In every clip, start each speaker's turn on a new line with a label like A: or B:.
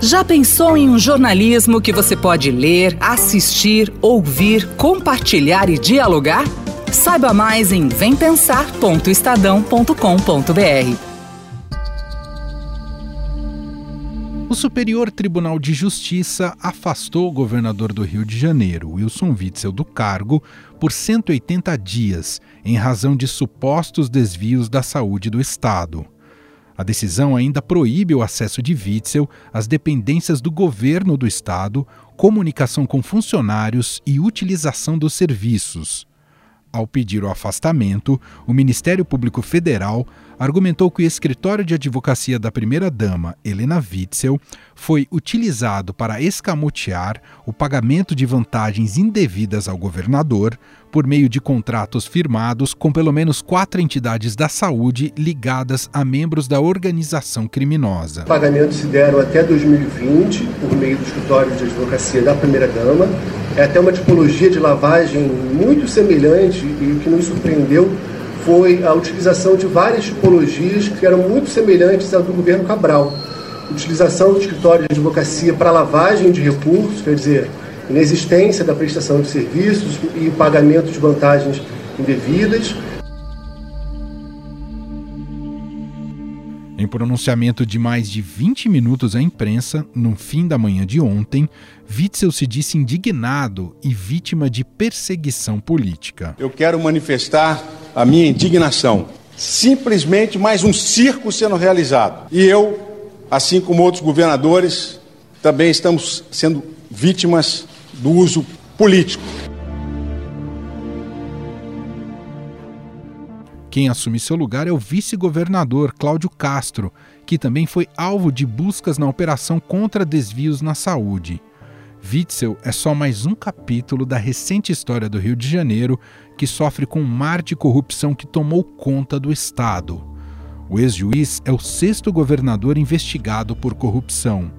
A: Já pensou em um jornalismo que você pode ler, assistir, ouvir, compartilhar e dialogar? Saiba mais em vempensar.estadão.com.br.
B: O Superior Tribunal de Justiça afastou o governador do Rio de Janeiro, Wilson Witzel, do cargo por 180 dias, em razão de supostos desvios da saúde do Estado. A decisão ainda proíbe o acesso de Witzel às dependências do governo do Estado, comunicação com funcionários e utilização dos serviços. Ao pedir o afastamento, o Ministério Público Federal argumentou que o escritório de advocacia da primeira-dama, Helena Witzel, foi utilizado para escamotear o pagamento de vantagens indevidas ao governador por meio de contratos firmados com pelo menos quatro entidades da saúde ligadas a membros da organização criminosa.
C: Pagamentos se deram até 2020 por meio do escritório de advocacia da primeira-dama. É até uma tipologia de lavagem muito semelhante e o que nos surpreendeu foi a utilização de várias tipologias que eram muito semelhantes à do governo Cabral. Utilização do escritório de advocacia para lavagem de recursos, quer dizer, inexistência da prestação de serviços e pagamento de vantagens indevidas.
B: Em pronunciamento de mais de 20 minutos à imprensa, no fim da manhã de ontem, Witzel se disse indignado e vítima de perseguição política.
D: Eu quero manifestar a minha indignação. Simplesmente mais um circo sendo realizado. E eu, assim como outros governadores, também estamos sendo vítimas do uso político.
B: Quem assume seu lugar é o vice-governador Cláudio Castro, que também foi alvo de buscas na operação contra desvios na saúde. Witzel é só mais um capítulo da recente história do Rio de Janeiro que sofre com um mar de corrupção que tomou conta do Estado. O ex-juiz é o sexto governador investigado por corrupção.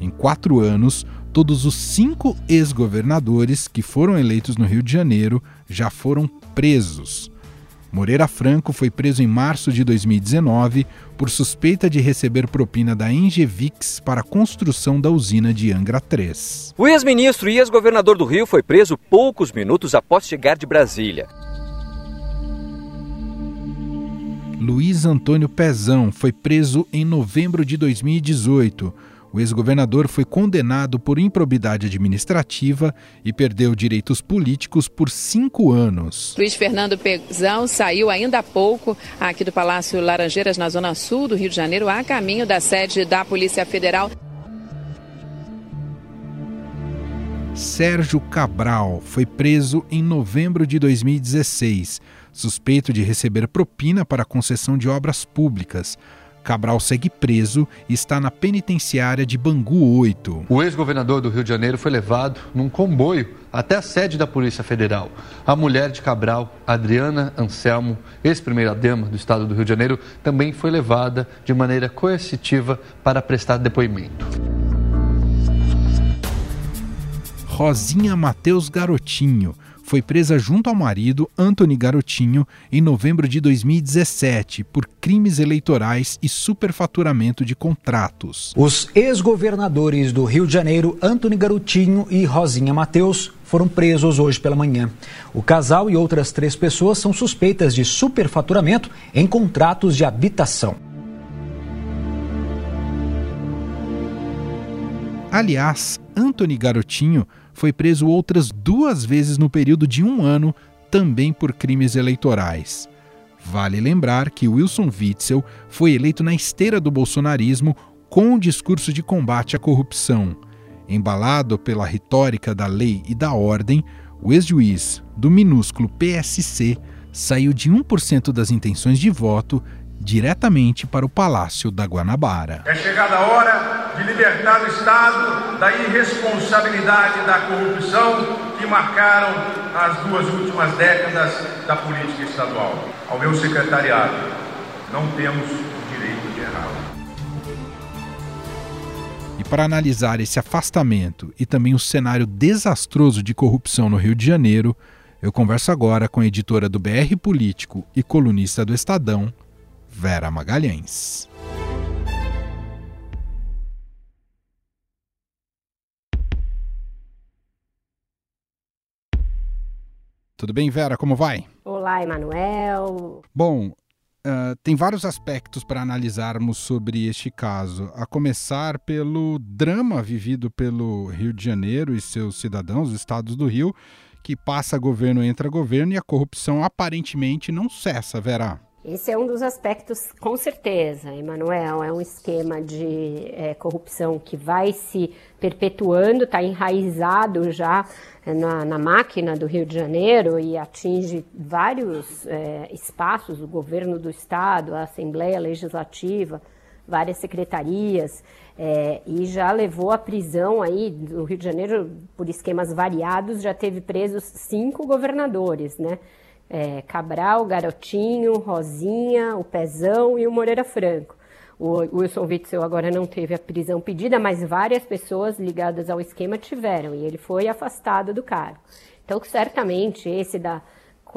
B: Em quatro anos, todos os cinco ex-governadores que foram eleitos no Rio de Janeiro já foram presos. Moreira Franco foi preso em março de 2019 por suspeita de receber propina da Engevix para a construção da usina de Angra 3.
E: O ex-ministro e ex-governador do Rio foi preso poucos minutos após chegar de Brasília.
B: Luiz Antônio Pezão foi preso em novembro de 2018 o ex-governador foi condenado por improbidade administrativa e perdeu direitos políticos por cinco anos.
F: Luiz Fernando Pezão saiu ainda há pouco aqui do Palácio Laranjeiras, na zona sul do Rio de Janeiro, a caminho da sede da Polícia Federal.
B: Sérgio Cabral foi preso em novembro de 2016, suspeito de receber propina para concessão de obras públicas. Cabral segue preso e está na penitenciária de Bangu 8.
G: O ex-governador do Rio de Janeiro foi levado num comboio até a sede da Polícia Federal. A mulher de Cabral, Adriana Anselmo, ex-primeira-dama do estado do Rio de Janeiro, também foi levada de maneira coercitiva para prestar depoimento.
B: Rosinha Mateus Garotinho foi presa junto ao marido, Anthony Garotinho, em novembro de 2017 por crimes eleitorais e superfaturamento de contratos.
H: Os ex-governadores do Rio de Janeiro, Anthony Garotinho e Rosinha Mateus, foram presos hoje pela manhã. O casal e outras três pessoas são suspeitas de superfaturamento em contratos de habitação.
B: Aliás, Anthony Garotinho foi preso outras duas vezes no período de um ano, também por crimes eleitorais. Vale lembrar que Wilson Witzel foi eleito na esteira do bolsonarismo com um discurso de combate à corrupção. Embalado pela retórica da lei e da ordem, o ex-juiz do minúsculo PSC saiu de 1% das intenções de voto diretamente para o Palácio da Guanabara.
I: É chegada a hora de libertar o Estado da irresponsabilidade da corrupção que marcaram as duas últimas décadas da política estadual. Ao meu secretariado, não temos o direito de errar.
B: E para analisar esse afastamento e também o cenário desastroso de corrupção no Rio de Janeiro, eu converso agora com a editora do BR Político e colunista do Estadão, Vera Magalhães. Tudo bem, Vera? Como vai?
J: Olá, Emanuel.
B: Bom, uh, tem vários aspectos para analisarmos sobre este caso, a começar pelo drama vivido pelo Rio de Janeiro e seus cidadãos, os estados do Rio, que passa governo, entra governo e a corrupção aparentemente não cessa, Vera.
J: Esse é um dos aspectos, com certeza, Emanuel. É um esquema de é, corrupção que vai se perpetuando, está enraizado já é, na, na, máquina do Rio de Janeiro e atinge vários é, espaços, o governo do Estado, a Assembleia Legislativa, várias secretarias, é, e já levou à prisão aí do Rio de Janeiro, por esquemas variados, já teve presos cinco governadores, né? É, Cabral, Garotinho, Rosinha, o Pezão e o Moreira Franco. O Wilson Witzel agora não teve a prisão pedida, mas várias pessoas ligadas ao esquema tiveram e ele foi afastado do cargo. Então, certamente, esse da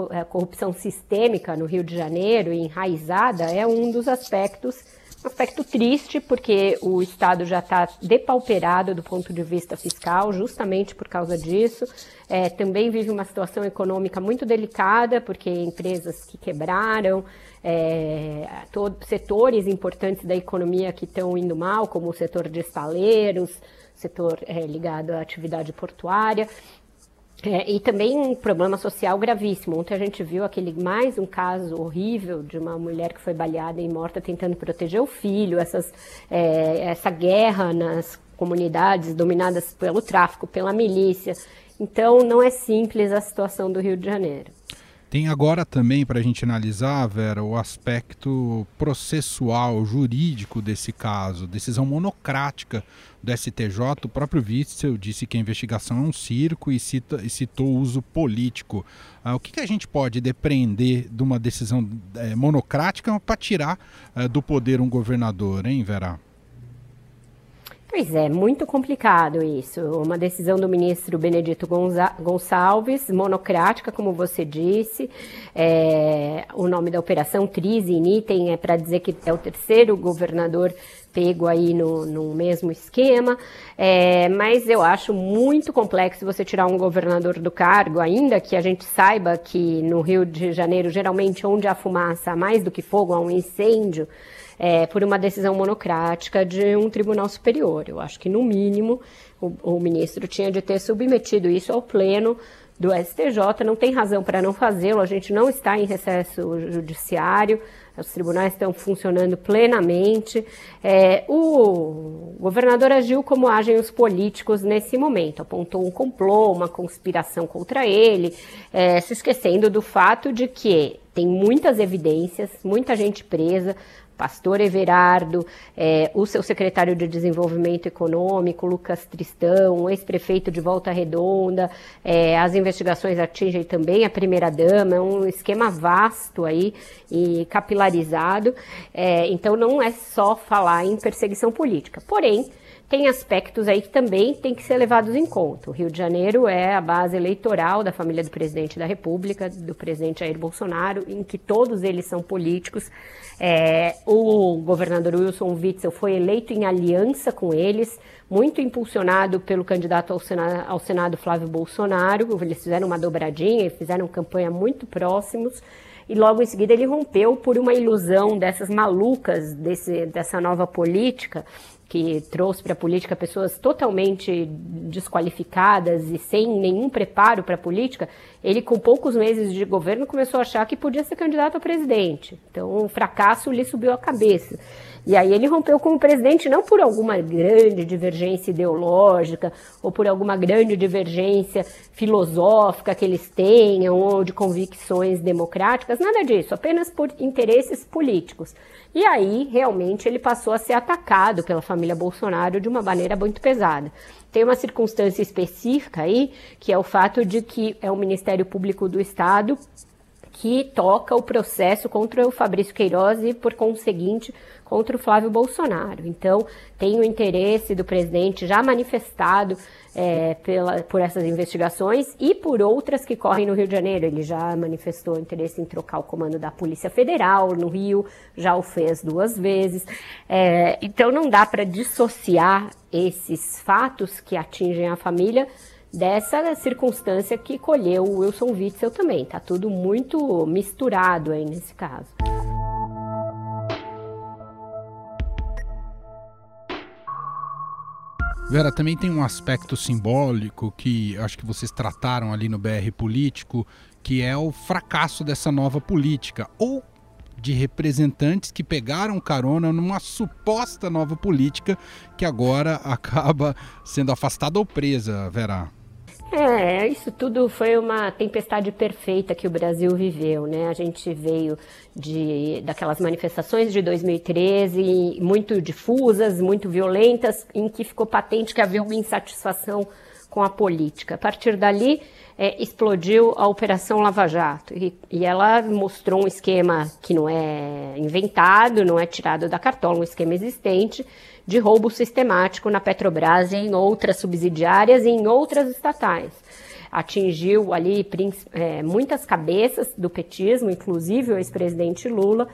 J: é, corrupção sistêmica no Rio de Janeiro, enraizada, é um dos aspectos aspecto triste, porque o Estado já está depauperado do ponto de vista fiscal, justamente por causa disso. É, também vive uma situação econômica muito delicada, porque empresas que quebraram, é, todo, setores importantes da economia que estão indo mal, como o setor de estaleiros, setor é, ligado à atividade portuária. É, e também um problema social gravíssimo. Ontem a gente viu aquele mais um caso horrível de uma mulher que foi baleada e morta tentando proteger o filho, essas, é, essa guerra nas comunidades dominadas pelo tráfico, pela milícia. Então não é simples a situação do Rio de Janeiro.
B: Tem agora também para a gente analisar, Vera, o aspecto processual, jurídico desse caso, decisão monocrática do STJ. O próprio Witzel disse que a investigação é um circo e, cita, e citou o uso político. Ah, o que, que, a gente pode depreender de uma decisão é, monocrática para tirar é, do poder um governador, hein, Vera?
J: Pois é, muito complicado isso. Uma decisão do ministro Benedito Gonçalves, monocrática, como você disse. É, o nome da operação Trise in Item é para dizer que é o terceiro governador pego aí no, no mesmo esquema, é, mas eu acho muito complexo você tirar um governador do cargo, ainda que a gente saiba que no Rio de Janeiro, geralmente, onde há fumaça, há mais do que fogo, há um incêndio é, por uma decisão monocrática de um tribunal superior. Eu acho que, no mínimo, o, o ministro tinha de ter submetido isso ao pleno do STJ, não tem razão para não fazê-lo, a gente não está em recesso judiciário, os tribunais estão funcionando plenamente. É, o governador agiu como agem os políticos nesse momento, apontou um complô, uma conspiração contra ele, é, se esquecendo do fato de que tem muitas evidências, muita gente presa, Pastor Everardo, é, o seu secretário de Desenvolvimento Econômico, Lucas Tristão, ex-prefeito de Volta Redonda, é, as investigações atingem também a primeira-dama, é um esquema vasto aí e capilarizado, é, então não é só falar em perseguição política. Porém, tem aspectos aí que também tem que ser levados em conta. O Rio de Janeiro é a base eleitoral da família do presidente da República, do presidente Jair Bolsonaro, em que todos eles são políticos. É, o governador Wilson Witzel foi eleito em aliança com eles, muito impulsionado pelo candidato ao Senado, ao Senado Flávio Bolsonaro. Eles fizeram uma dobradinha e fizeram campanha muito próximos e logo em seguida ele rompeu por uma ilusão dessas malucas desse, dessa nova política que trouxe para a política pessoas totalmente desqualificadas e sem nenhum preparo para a política, ele com poucos meses de governo começou a achar que podia ser candidato a presidente. Então o fracasso lhe subiu a cabeça. E aí ele rompeu com o presidente não por alguma grande divergência ideológica ou por alguma grande divergência filosófica que eles tenham ou de convicções democráticas, nada disso, apenas por interesses políticos. E aí, realmente, ele passou a ser atacado pela família Bolsonaro de uma maneira muito pesada. Tem uma circunstância específica aí, que é o fato de que é o Ministério Público do Estado que toca o processo contra o Fabrício Queiroz e, por conseguinte, contra o Flávio Bolsonaro. Então, tem o interesse do presidente já manifestado é, pela, por essas investigações e por outras que correm no Rio de Janeiro. Ele já manifestou interesse em trocar o comando da Polícia Federal no Rio, já o fez duas vezes. É, então, não dá para dissociar esses fatos que atingem a família dessa circunstância que colheu o Wilson Witzel também. Tá tudo muito misturado aí nesse caso.
B: Vera, também tem um aspecto simbólico que acho que vocês trataram ali no BR Político, que é o fracasso dessa nova política, ou de representantes que pegaram carona numa suposta nova política que agora acaba sendo afastada ou presa, Vera.
J: É, isso tudo foi uma tempestade perfeita que o Brasil viveu, né? A gente veio de daquelas manifestações de 2013 muito difusas, muito violentas, em que ficou patente que havia uma insatisfação com a política. A partir dali, é, explodiu a Operação Lava Jato e, e, ela mostrou um esquema que não é inventado, não é tirado da cartola, um esquema existente de roubo sistemático na Petrobras e em outras subsidiárias e em outras estatais. Atingiu ali é, muitas cabeças do petismo, inclusive o ex-presidente Lula,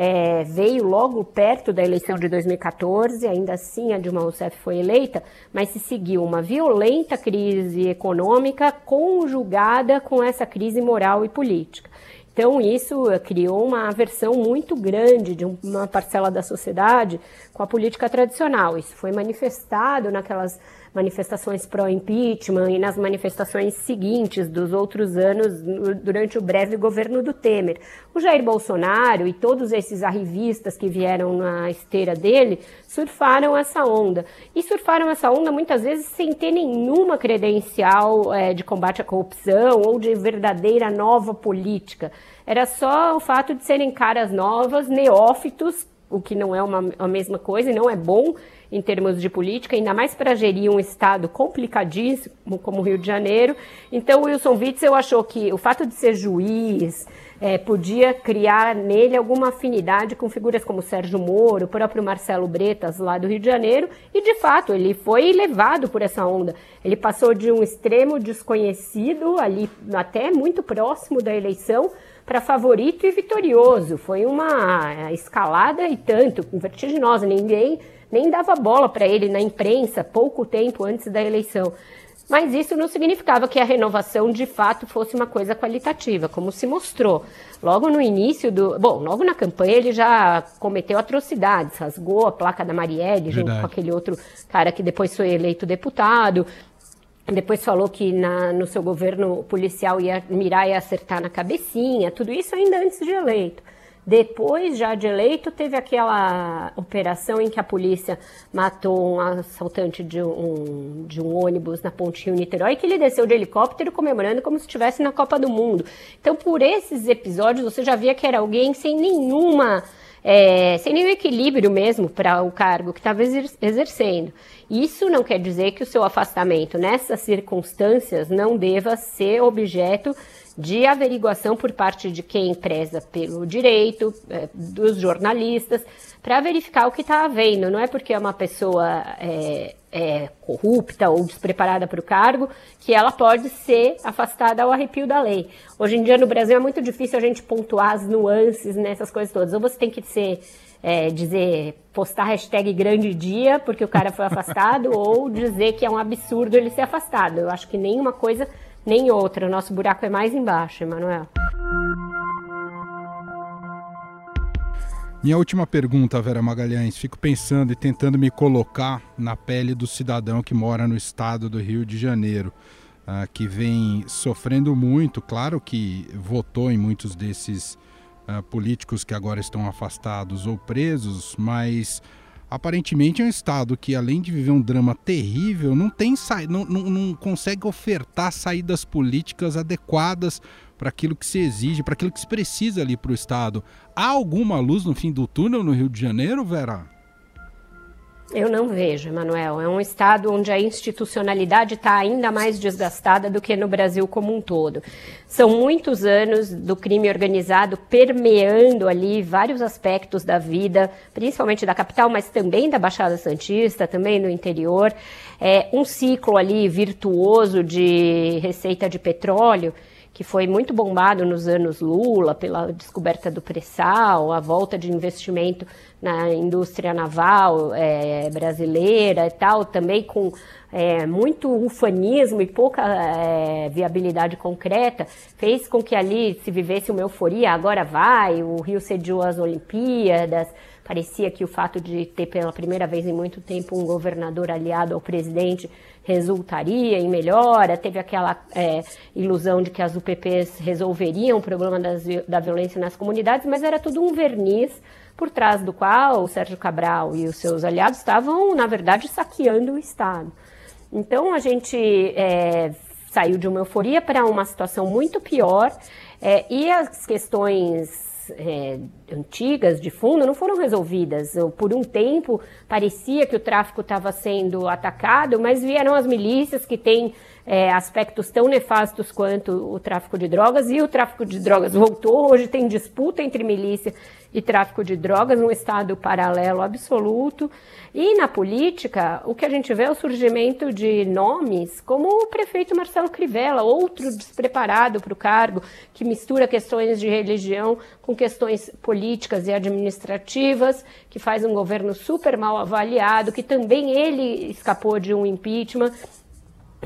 J: é, veio logo perto da eleição de 2014, ainda assim a Dilma Rousseff foi eleita, mas se seguiu uma violenta crise econômica conjugada com essa crise moral e política. Então, isso criou uma aversão muito grande de uma parcela da sociedade com a política tradicional. Isso foi manifestado naquelas manifestações pró-impeachment e nas manifestações seguintes dos outros anos durante o breve governo do Temer. O Jair Bolsonaro e todos esses arrivistas que vieram na esteira dele surfaram essa onda. E surfaram essa onda muitas vezes sem ter nenhuma credencial é, de combate à corrupção ou de verdadeira nova política. Era só o fato de serem caras novas, neófitos, o que não é uma, a mesma coisa e não é bom em termos de política, ainda mais para gerir um estado complicadíssimo como o Rio de Janeiro. Então, Wilson Witzel achou que o fato de ser juiz é, podia criar nele alguma afinidade com figuras como Sérgio Moro, o próprio Marcelo Bretas, lá do Rio de Janeiro, e de fato ele foi levado por essa onda. Ele passou de um extremo desconhecido, ali até muito próximo da eleição, para favorito e vitorioso. Foi uma escalada e tanto, vertiginosa. Ninguém nem dava bola para ele na imprensa pouco tempo antes da eleição. Mas isso não significava que a renovação de fato fosse uma coisa qualitativa, como se mostrou. Logo no início do. Bom, logo na campanha ele já cometeu atrocidades, rasgou a placa da Marielle, Verdade. junto com aquele outro cara que depois foi eleito deputado. Depois falou que na, no seu governo policial ia mirar e acertar na cabecinha, tudo isso ainda antes de eleito. Depois, já de eleito, teve aquela operação em que a polícia matou um assaltante de um, de um ônibus na Ponte Rio-Niterói, que ele desceu de helicóptero comemorando como se estivesse na Copa do Mundo. Então, por esses episódios, você já via que era alguém sem nenhuma é, sem nenhum equilíbrio mesmo para o cargo que estava exercendo. Isso não quer dizer que o seu afastamento nessas circunstâncias não deva ser objeto de averiguação por parte de quem preza pelo direito, é, dos jornalistas, para verificar o que está havendo. Não é porque é uma pessoa é, é, corrupta ou despreparada para o cargo que ela pode ser afastada ao arrepio da lei. Hoje em dia no Brasil é muito difícil a gente pontuar as nuances nessas coisas todas. Ou você tem que ser é, dizer, postar hashtag grande dia porque o cara foi afastado, ou dizer que é um absurdo ele ser afastado. Eu acho que nenhuma coisa nem outra. O nosso buraco é mais embaixo, Emanuel.
B: Minha última pergunta, Vera Magalhães. Fico pensando e tentando me colocar na pele do cidadão que mora no estado do Rio de Janeiro, uh, que vem sofrendo muito. Claro que votou em muitos desses uh, políticos que agora estão afastados ou presos, mas aparentemente é um estado que, além de viver um drama terrível, não tem não, não, não consegue ofertar saídas políticas adequadas para aquilo que se exige, para aquilo que se precisa ali para o estado. Há alguma luz no fim do túnel no Rio de Janeiro, Vera?
J: Eu não vejo, Emanuel. É um estado onde a institucionalidade está ainda mais desgastada do que no Brasil como um todo. São muitos anos do crime organizado permeando ali vários aspectos da vida, principalmente da capital, mas também da Baixada Santista, também no interior. É um ciclo ali virtuoso de receita de petróleo que foi muito bombado nos anos Lula, pela descoberta do pré-sal, a volta de investimento na indústria naval é, brasileira e tal, também com é, muito ufanismo e pouca é, viabilidade concreta, fez com que ali se vivesse uma euforia, agora vai, o Rio cediu as Olimpíadas, parecia que o fato de ter pela primeira vez em muito tempo um governador aliado ao presidente resultaria em melhora, teve aquela é, ilusão de que as UPPs resolveriam o problema das, da violência nas comunidades, mas era tudo um verniz por trás do qual o Sérgio Cabral e os seus aliados estavam, na verdade, saqueando o Estado. Então a gente é, saiu de uma euforia para uma situação muito pior é, e as questões é, antigas de fundo não foram resolvidas. Por um tempo parecia que o tráfico estava sendo atacado, mas vieram as milícias que têm é, aspectos tão nefastos quanto o tráfico de drogas, e o tráfico de drogas voltou. Hoje tem disputa entre milícia e tráfico de drogas, um estado paralelo absoluto. E na política, o que a gente vê é o surgimento de nomes como o prefeito Marcelo Crivella, outro despreparado para o cargo, que mistura questões de religião com questões políticas e administrativas, que faz um governo super mal avaliado, que também ele escapou de um impeachment.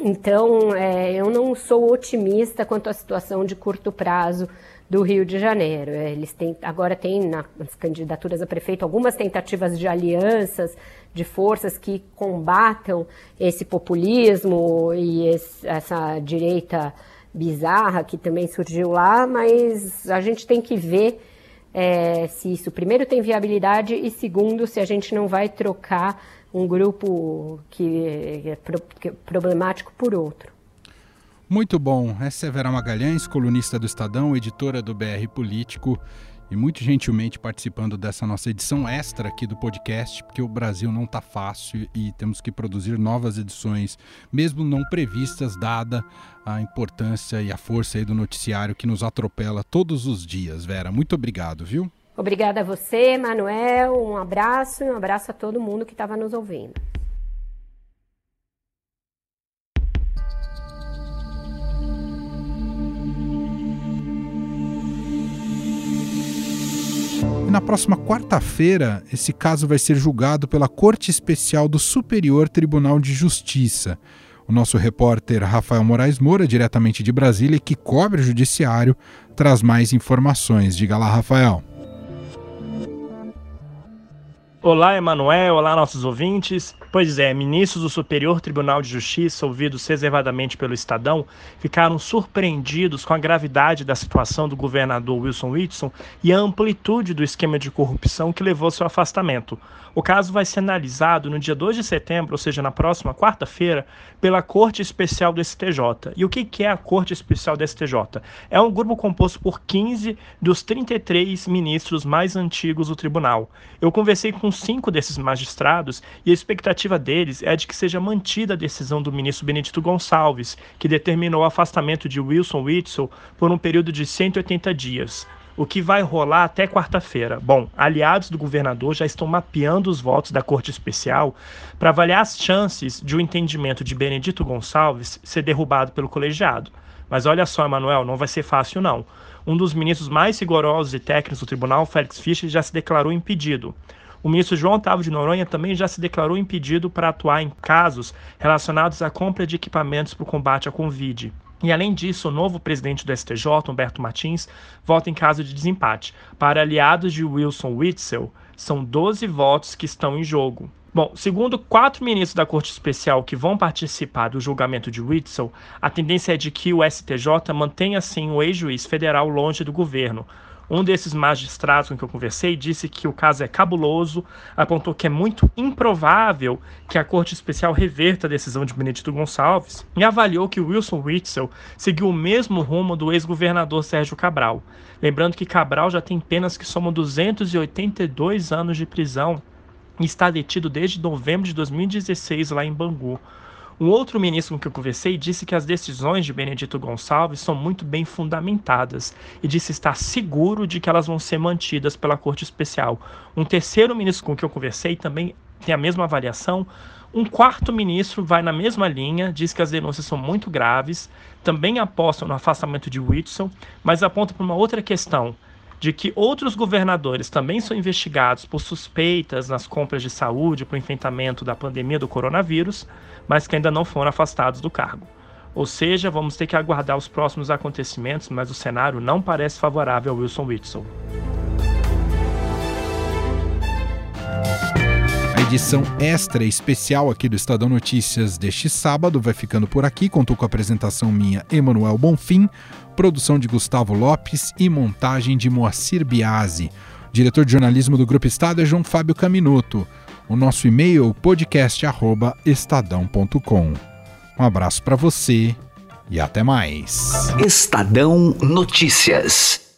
J: Então, é, eu não sou otimista quanto à situação de curto prazo do Rio de Janeiro. É, eles têm, agora têm nas candidaturas a prefeito algumas tentativas de alianças de forças que combatam esse populismo e esse, essa direita bizarra que também surgiu lá, mas a gente tem que ver é, se isso, primeiro, tem viabilidade e, segundo, se a gente não vai trocar um grupo que é, que é problemático por outro.
B: Muito bom. Essa é Vera Magalhães, colunista do Estadão, editora do BR Político e muito gentilmente participando dessa nossa edição extra aqui do podcast, porque o Brasil não está fácil e temos que produzir novas edições, mesmo não previstas, dada a importância e a força do noticiário que nos atropela todos os dias. Vera, muito obrigado, viu?
J: Obrigada a você, Manuel. Um abraço e um abraço a todo mundo que estava nos ouvindo.
B: Na próxima quarta-feira, esse caso vai ser julgado pela Corte Especial do Superior Tribunal de Justiça. O nosso repórter Rafael Moraes Moura, diretamente de Brasília, que cobre o judiciário, traz mais informações. Diga lá, Rafael.
K: Olá, Emanuel. Olá, nossos ouvintes. Pois é, ministros do Superior Tribunal de Justiça, ouvidos reservadamente pelo Estadão, ficaram surpreendidos com a gravidade da situação do governador Wilson Whitson e a amplitude do esquema de corrupção que levou ao seu afastamento. O caso vai ser analisado no dia 2 de setembro, ou seja, na próxima quarta-feira, pela Corte Especial do STJ. E o que é a Corte Especial do STJ? É um grupo composto por 15 dos 33 ministros mais antigos do tribunal. Eu conversei com cinco desses magistrados e a expectativa deles é de que seja mantida a decisão do ministro Benedito Gonçalves, que determinou o afastamento de Wilson Witzel por um período de 180 dias o que vai rolar até quarta-feira. Bom, aliados do governador já estão mapeando os votos da Corte Especial para avaliar as chances de o um entendimento de Benedito Gonçalves ser derrubado pelo colegiado. Mas olha só, Emanuel, não vai ser fácil não. Um dos ministros mais rigorosos e técnicos do tribunal, Félix Fischer, já se declarou impedido. O ministro João Otávio de Noronha também já se declarou impedido para atuar em casos relacionados à compra de equipamentos para o combate à Covid. E além disso, o novo presidente do STJ, Humberto Martins, vota em caso de desempate. Para aliados de Wilson Witzel, são 12 votos que estão em jogo. Bom, segundo quatro ministros da Corte Especial que vão participar do julgamento de Witzel, a tendência é de que o STJ mantenha assim o ex-juiz federal longe do governo, um desses magistrados com que eu conversei disse que o caso é cabuloso, apontou que é muito improvável que a Corte Especial reverta a decisão de Benedito Gonçalves e avaliou que Wilson Witzel seguiu o mesmo rumo do ex-governador Sérgio Cabral. Lembrando que Cabral já tem penas que somam 282 anos de prisão e está detido desde novembro de 2016 lá em Bangu. Um outro ministro com que eu conversei disse que as decisões de Benedito Gonçalves são muito bem fundamentadas e disse estar seguro de que elas vão ser mantidas pela Corte Especial. Um terceiro ministro com que eu conversei também tem a mesma avaliação, Um quarto ministro vai na mesma linha, diz que as denúncias são muito graves, também aposta no afastamento de Whitson, mas aponta para uma outra questão de que outros governadores também são investigados por suspeitas nas compras de saúde para o enfrentamento da pandemia do coronavírus, mas que ainda não foram afastados do cargo. Ou seja, vamos ter que aguardar os próximos acontecimentos, mas o cenário não parece favorável ao Wilson.
B: A edição extra especial aqui do Estadão Notícias deste sábado vai ficando por aqui. Contou com a apresentação minha, Emanuel Bonfim, produção de Gustavo Lopes e montagem de Moacir Biasi. Diretor de jornalismo do Grupo Estado é João Fábio Caminuto. O nosso e-mail podcast@estadão.com. Um abraço para você e até mais.
L: Estadão Notícias.